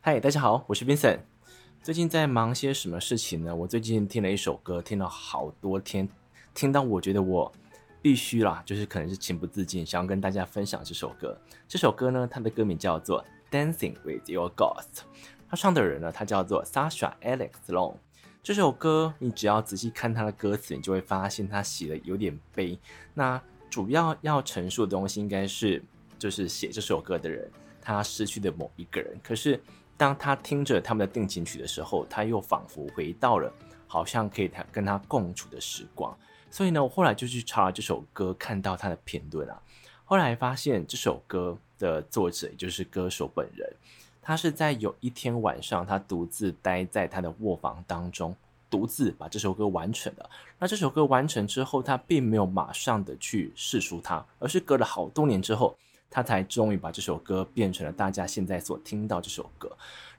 嗨，大家好，我是 Vincent。最近在忙些什么事情呢？我最近听了一首歌，听了好多天，听到我觉得我必须啦，就是可能是情不自禁，想要跟大家分享这首歌。这首歌呢，它的歌名叫做《Dancing with Your Ghost》，它唱的人呢，他叫做 Sasha Alex Long。这首歌你只要仔细看它的歌词，你就会发现它写的有点悲。那主要要陈述的东西应该是，就是写这首歌的人他失去的某一个人，可是。当他听着他们的定情曲的时候，他又仿佛回到了好像可以他跟他共处的时光。所以呢，我后来就去查了这首歌，看到他的片段啊，后来发现这首歌的作者也就是歌手本人，他是在有一天晚上，他独自待在他的卧房当中，独自把这首歌完成了。那这首歌完成之后，他并没有马上的去释出它，而是隔了好多年之后。他才终于把这首歌变成了大家现在所听到这首歌。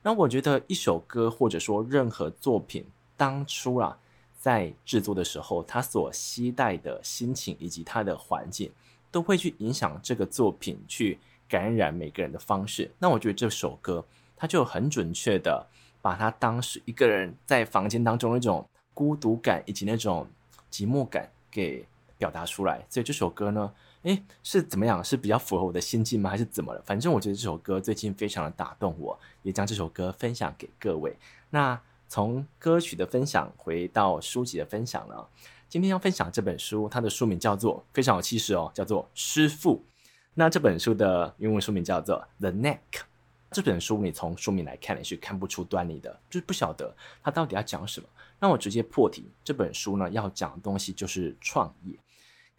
那我觉得一首歌或者说任何作品，当初啊在制作的时候，他所期待的心情以及他的环境，都会去影响这个作品去感染每个人的方式。那我觉得这首歌，他就很准确的把他当时一个人在房间当中那种孤独感以及那种寂寞感给表达出来。所以这首歌呢。诶，是怎么样？是比较符合我的心境吗？还是怎么了？反正我觉得这首歌最近非常的打动我，也将这首歌分享给各位。那从歌曲的分享回到书籍的分享了。今天要分享这本书，它的书名叫做非常有气势哦，叫做《师父》。那这本书的英文书名叫做《The Neck》。这本书你从书名来看，你是看不出端倪的，就是不晓得它到底要讲什么。那我直接破题，这本书呢要讲的东西就是创业。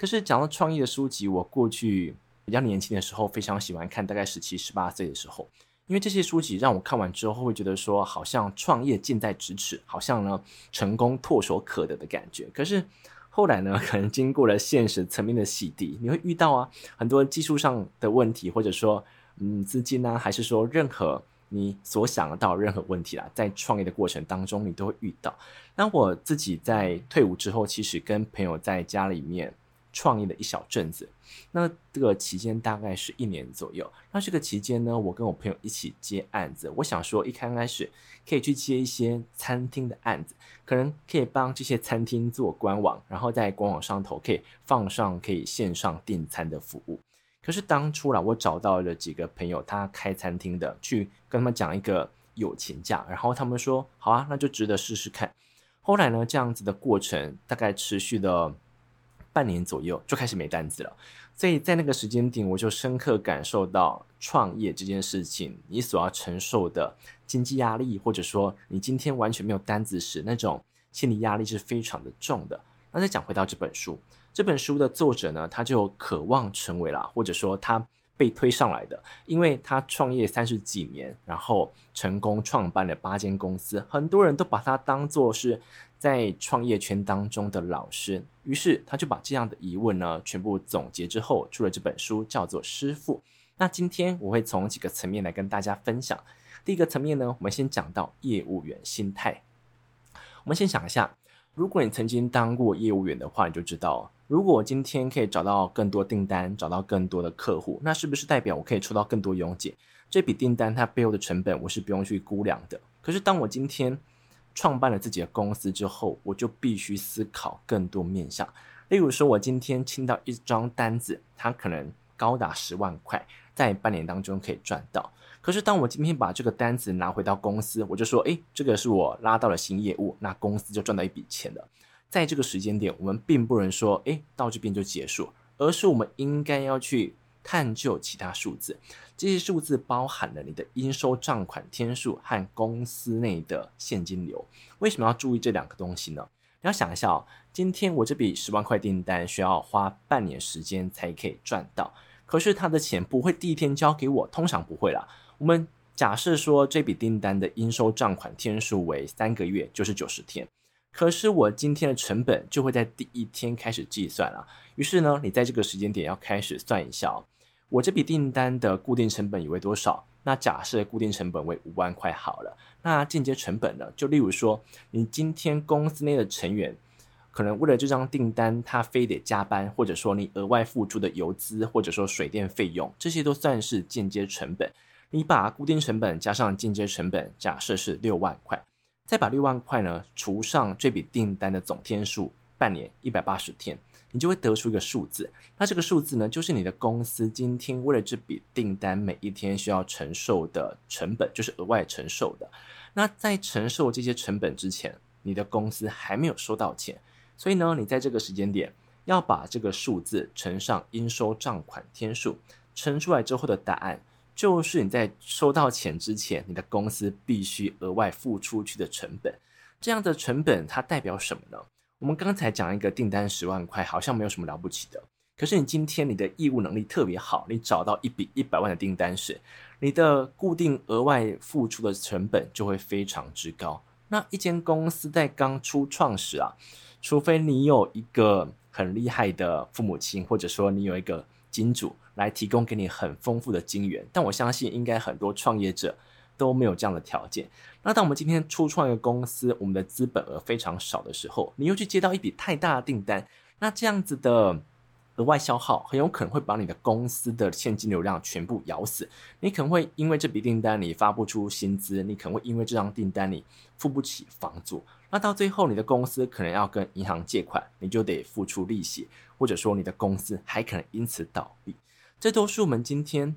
可是讲到创业的书籍，我过去比较年轻的时候非常喜欢看，大概十七、十八岁的时候，因为这些书籍让我看完之后会觉得说，好像创业近在咫尺，好像呢成功唾手可得的感觉。可是后来呢，可能经过了现实层面的洗涤，你会遇到啊很多技术上的问题，或者说嗯资金啊，还是说任何你所想得到任何问题啦，在创业的过程当中你都会遇到。那我自己在退伍之后，其实跟朋友在家里面。创业的一小阵子，那这个期间大概是一年左右。那这个期间呢，我跟我朋友一起接案子。我想说，一开开始可以去接一些餐厅的案子，可能可以帮这些餐厅做官网，然后在官网上头可以放上可以线上订餐的服务。可是当初啦，我找到了几个朋友，他开餐厅的，去跟他们讲一个友情价，然后他们说好啊，那就值得试试看。后来呢，这样子的过程大概持续了。半年左右就开始没单子了，所以在那个时间点，我就深刻感受到创业这件事情，你所要承受的经济压力，或者说你今天完全没有单子时，那种心理压力是非常的重的。那再讲回到这本书，这本书的作者呢，他就渴望成为了，或者说他被推上来的，因为他创业三十几年，然后成功创办了八间公司，很多人都把他当做是。在创业圈当中的老师，于是他就把这样的疑问呢全部总结之后，出了这本书，叫做《师傅》。那今天我会从几个层面来跟大家分享。第一个层面呢，我们先讲到业务员心态。我们先想一下，如果你曾经当过业务员的话，你就知道，如果我今天可以找到更多订单，找到更多的客户，那是不是代表我可以抽到更多佣金？这笔订单它背后的成本，我是不用去估量的。可是当我今天创办了自己的公司之后，我就必须思考更多面向。例如说，我今天听到一张单子，它可能高达十万块，在半年当中可以赚到。可是，当我今天把这个单子拿回到公司，我就说，诶，这个是我拉到了新业务，那公司就赚到一笔钱了。在这个时间点，我们并不能说，诶，到这边就结束，而是我们应该要去。探究其他数字，这些数字包含了你的应收账款天数和公司内的现金流。为什么要注意这两个东西呢？你要想一下哦，今天我这笔十万块订单需要花半年时间才可以赚到，可是他的钱不会第一天交给我，通常不会啦。我们假设说这笔订单的应收账款天数为三个月，就是九十天。可是我今天的成本就会在第一天开始计算了。于是呢，你在这个时间点要开始算一下哦，我这笔订单的固定成本以为多少？那假设固定成本为五万块好了。那间接成本呢？就例如说，你今天公司内的成员可能为了这张订单，他非得加班，或者说你额外付出的油资，或者说水电费用，这些都算是间接成本。你把固定成本加上进阶成本，假设是六万块，再把六万块呢除上这笔订单的总天数，半年一百八十天，你就会得出一个数字。那这个数字呢，就是你的公司今天为了这笔订单每一天需要承受的成本，就是额外承受的。那在承受这些成本之前，你的公司还没有收到钱，所以呢，你在这个时间点要把这个数字乘上应收账款天数，乘出来之后的答案。就是你在收到钱之前，你的公司必须额外付出去的成本。这样的成本它代表什么呢？我们刚才讲一个订单十万块，好像没有什么了不起的。可是你今天你的业务能力特别好，你找到一笔一百万的订单时，你的固定额外付出的成本就会非常之高。那一间公司在刚初创时啊，除非你有一个很厉害的父母亲，或者说你有一个金主。来提供给你很丰富的金源，但我相信应该很多创业者都没有这样的条件。那当我们今天初创一个公司，我们的资本额非常少的时候，你又去接到一笔太大的订单，那这样子的额外消耗很有可能会把你的公司的现金流量全部咬死。你可能会因为这笔订单你发不出薪资，你可能会因为这张订单你付不起房租，那到最后你的公司可能要跟银行借款，你就得付出利息，或者说你的公司还可能因此倒闭。这都是我们今天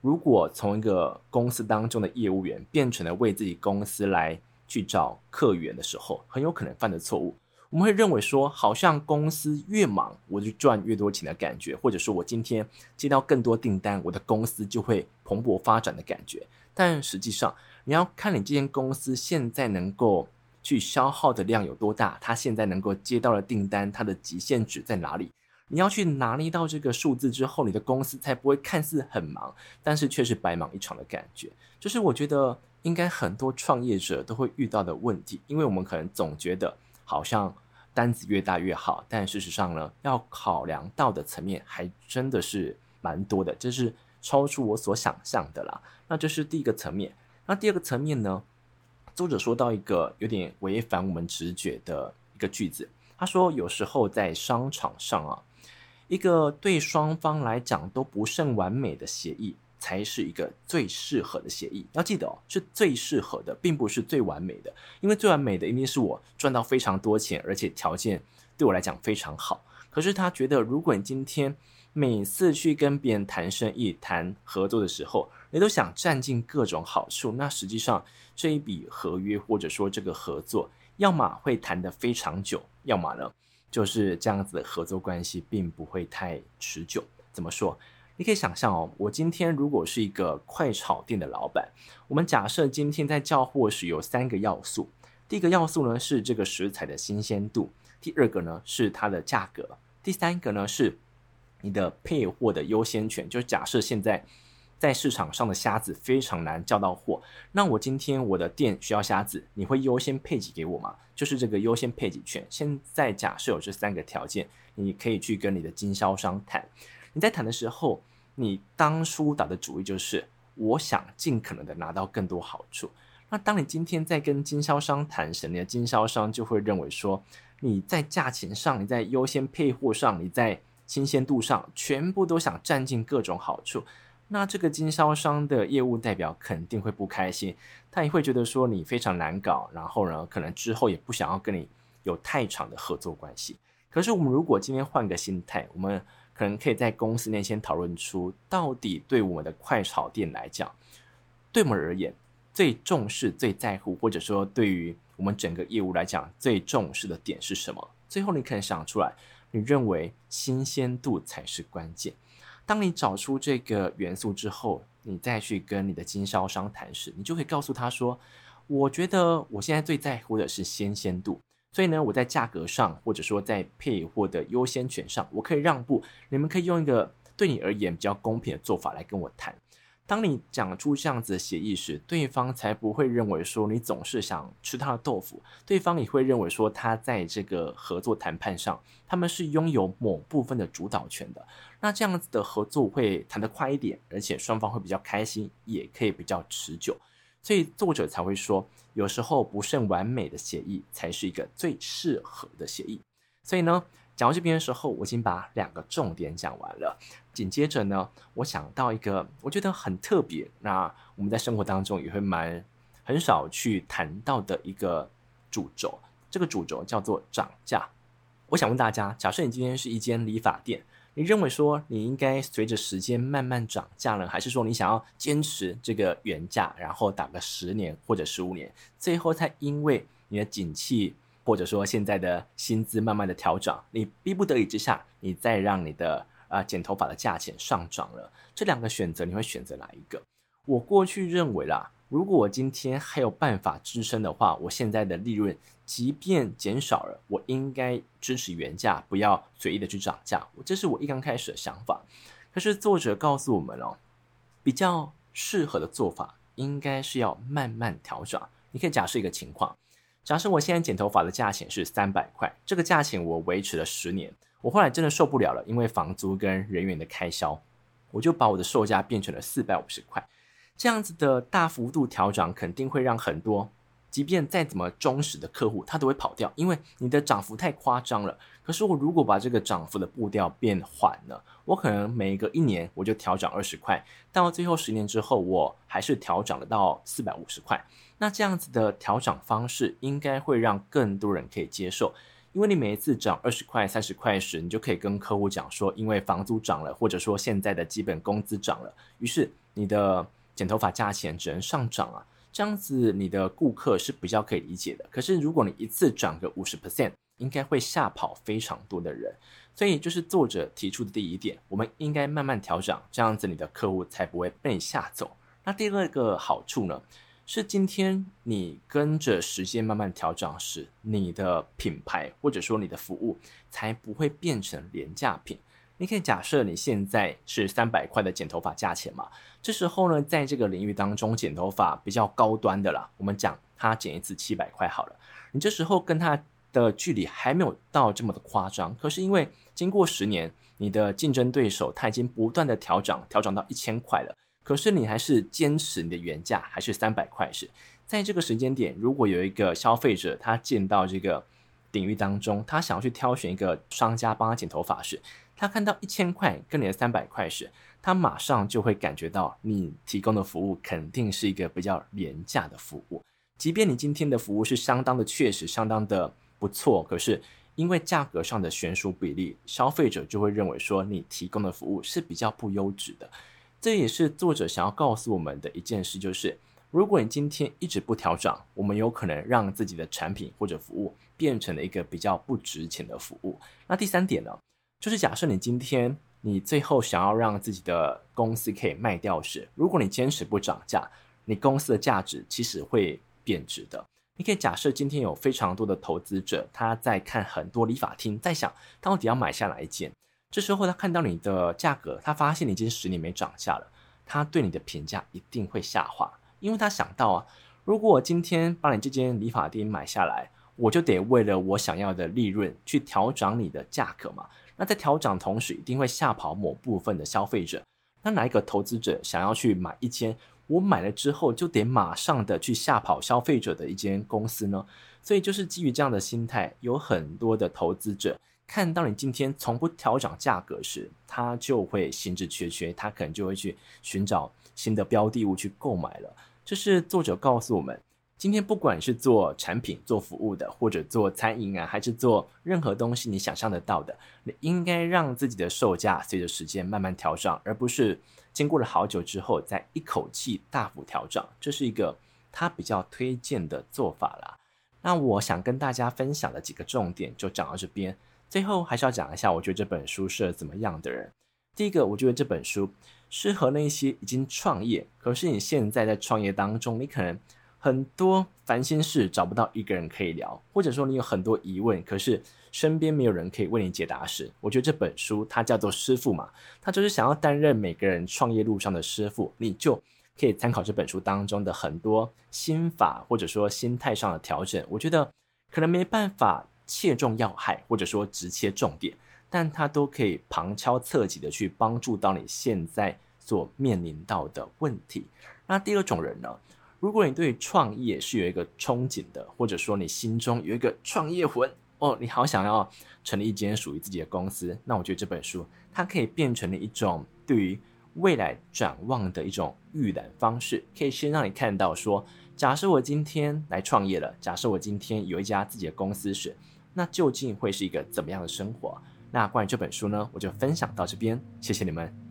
如果从一个公司当中的业务员变成了为自己公司来去找客源的时候，很有可能犯的错误。我们会认为说，好像公司越忙，我就赚越多钱的感觉，或者说我今天接到更多订单，我的公司就会蓬勃发展的感觉。但实际上，你要看你这间公司现在能够去消耗的量有多大，它现在能够接到的订单，它的极限值在哪里？你要去拿捏到这个数字之后，你的公司才不会看似很忙，但是却是白忙一场的感觉。就是我觉得应该很多创业者都会遇到的问题，因为我们可能总觉得好像单子越大越好，但事实上呢，要考量到的层面还真的是蛮多的，这是超出我所想象的啦。那这是第一个层面。那第二个层面呢，作者说到一个有点违反我们直觉的一个句子，他说有时候在商场上啊。一个对双方来讲都不甚完美的协议，才是一个最适合的协议。要记得哦，是最适合的，并不是最完美的。因为最完美的一定是我赚到非常多钱，而且条件对我来讲非常好。可是他觉得，如果你今天每次去跟别人谈生意、谈合作的时候，你都想占尽各种好处，那实际上这一笔合约或者说这个合作，要么会谈得非常久，要么呢？就是这样子的合作关系，并不会太持久。怎么说？你可以想象哦，我今天如果是一个快炒店的老板，我们假设今天在叫货时有三个要素。第一个要素呢是这个食材的新鲜度，第二个呢是它的价格，第三个呢是你的配货的优先权。就假设现在。在市场上的虾子非常难叫到货，那我今天我的店需要虾子，你会优先配给给我吗？就是这个优先配给权。现在假设有这三个条件，你可以去跟你的经销商谈。你在谈的时候，你当初打的主意就是我想尽可能的拿到更多好处。那当你今天在跟经销商谈时，你的经销商就会认为说你在价钱上，你在优先配货上，你在新鲜度上，全部都想占尽各种好处。那这个经销商的业务代表肯定会不开心，他也会觉得说你非常难搞，然后呢，可能之后也不想要跟你有太长的合作关系。可是我们如果今天换个心态，我们可能可以在公司内先讨论出，到底对我们的快炒店来讲，对我们而言最重视、最在乎，或者说对于我们整个业务来讲最重视的点是什么？最后你可能想出来，你认为新鲜度才是关键。当你找出这个元素之后，你再去跟你的经销商谈时，你就可以告诉他说：“我觉得我现在最在乎的是新鲜度，所以呢，我在价格上或者说在配货的优先权上，我可以让步。你们可以用一个对你而言比较公平的做法来跟我谈。”当你讲出这样子的协议时，对方才不会认为说你总是想吃他的豆腐，对方也会认为说他在这个合作谈判上，他们是拥有某部分的主导权的。那这样子的合作会谈得快一点，而且双方会比较开心，也可以比较持久。所以作者才会说，有时候不甚完美的协议才是一个最适合的协议。所以呢，讲到这边的时候，我已经把两个重点讲完了。紧接着呢，我想到一个我觉得很特别，那我们在生活当中也会蛮很少去谈到的一个主轴。这个主轴叫做涨价。我想问大家，假设你今天是一间理发店，你认为说你应该随着时间慢慢涨价呢，还是说你想要坚持这个原价，然后打个十年或者十五年，最后才因为你的景气？或者说现在的薪资慢慢的调涨，你逼不得已之下，你再让你的啊、剪头发的价钱上涨了，这两个选择你会选择哪一个？我过去认为啦，如果我今天还有办法支撑的话，我现在的利润即便减少了，我应该支持原价，不要随意的去涨价。这是我一刚开始的想法。可是作者告诉我们哦，比较适合的做法应该是要慢慢调整。你可以假设一个情况。假设我现在剪头发的价钱是三百块，这个价钱我维持了十年，我后来真的受不了了，因为房租跟人员的开销，我就把我的售价变成了四百五十块。这样子的大幅度调整，肯定会让很多，即便再怎么忠实的客户，他都会跑掉，因为你的涨幅太夸张了。可是我如果把这个涨幅的步调变缓了，我可能每隔一年我就调涨二十块，到最后十年之后，我还是调涨了到四百五十块。那这样子的调涨方式应该会让更多人可以接受，因为你每一次涨二十块、三十块时，你就可以跟客户讲说，因为房租涨了，或者说现在的基本工资涨了，于是你的剪头发价钱只能上涨啊。这样子你的顾客是比较可以理解的。可是如果你一次涨个五十 percent，应该会吓跑非常多的人。所以就是作者提出的第一点，我们应该慢慢调整，这样子你的客户才不会被吓走。那第二个好处呢？是今天你跟着时间慢慢调整时，你的品牌或者说你的服务才不会变成廉价品。你可以假设你现在是三百块的剪头发价钱嘛，这时候呢，在这个领域当中剪头发比较高端的啦，我们讲他剪一次七百块好了，你这时候跟他的距离还没有到这么的夸张，可是因为经过十年，你的竞争对手他已经不断的调涨，调涨到一千块了。可是你还是坚持你的原价，还是三百块时，在这个时间点，如果有一个消费者他进到这个领域当中，他想要去挑选一个商家帮他剪头发时，他看到一千块跟你的三百块时，他马上就会感觉到你提供的服务肯定是一个比较廉价的服务。即便你今天的服务是相当的确实，相当的不错，可是因为价格上的悬殊比例，消费者就会认为说你提供的服务是比较不优质的。这也是作者想要告诉我们的一件事，就是如果你今天一直不调整，我们有可能让自己的产品或者服务变成了一个比较不值钱的服务。那第三点呢，就是假设你今天你最后想要让自己的公司可以卖掉时，如果你坚持不涨价，你公司的价值其实会贬值的。你可以假设今天有非常多的投资者，他在看很多理发厅，在想到底要买下哪一间。这时候他看到你的价格，他发现你已经十年没涨价了，他对你的评价一定会下滑，因为他想到啊，如果我今天把你这间理发店买下来，我就得为了我想要的利润去调涨你的价格嘛。那在调涨同时，一定会吓跑某部分的消费者。那哪一个投资者想要去买一间我买了之后就得马上的去吓跑消费者的一间公司呢？所以就是基于这样的心态，有很多的投资者。看到你今天从不调整价格时，他就会心智缺缺，他可能就会去寻找新的标的物去购买了。这是作者告诉我们，今天不管是做产品、做服务的，或者做餐饮啊，还是做任何东西，你想象得到的，你应该让自己的售价随着时间慢慢调涨，而不是经过了好久之后再一口气大幅调涨。这是一个他比较推荐的做法啦。那我想跟大家分享的几个重点就讲到这边。最后还是要讲一下，我觉得这本书适合怎么样的人。第一个，我觉得这本书适合那些已经创业，可是你现在在创业当中，你可能很多烦心事找不到一个人可以聊，或者说你有很多疑问，可是身边没有人可以为你解答时，我觉得这本书它叫做师傅嘛，它就是想要担任每个人创业路上的师傅，你就可以参考这本书当中的很多心法，或者说心态上的调整。我觉得可能没办法。切中要害，或者说直切重点，但它都可以旁敲侧击的去帮助到你现在所面临到的问题。那第二种人呢？如果你对创业是有一个憧憬的，或者说你心中有一个创业魂，哦，你好想要成立一间属于自己的公司，那我觉得这本书它可以变成了一种对于未来展望的一种预览方式，可以先让你看到说，假设我今天来创业了，假设我今天有一家自己的公司时，那究竟会是一个怎么样的生活？那关于这本书呢，我就分享到这边，谢谢你们。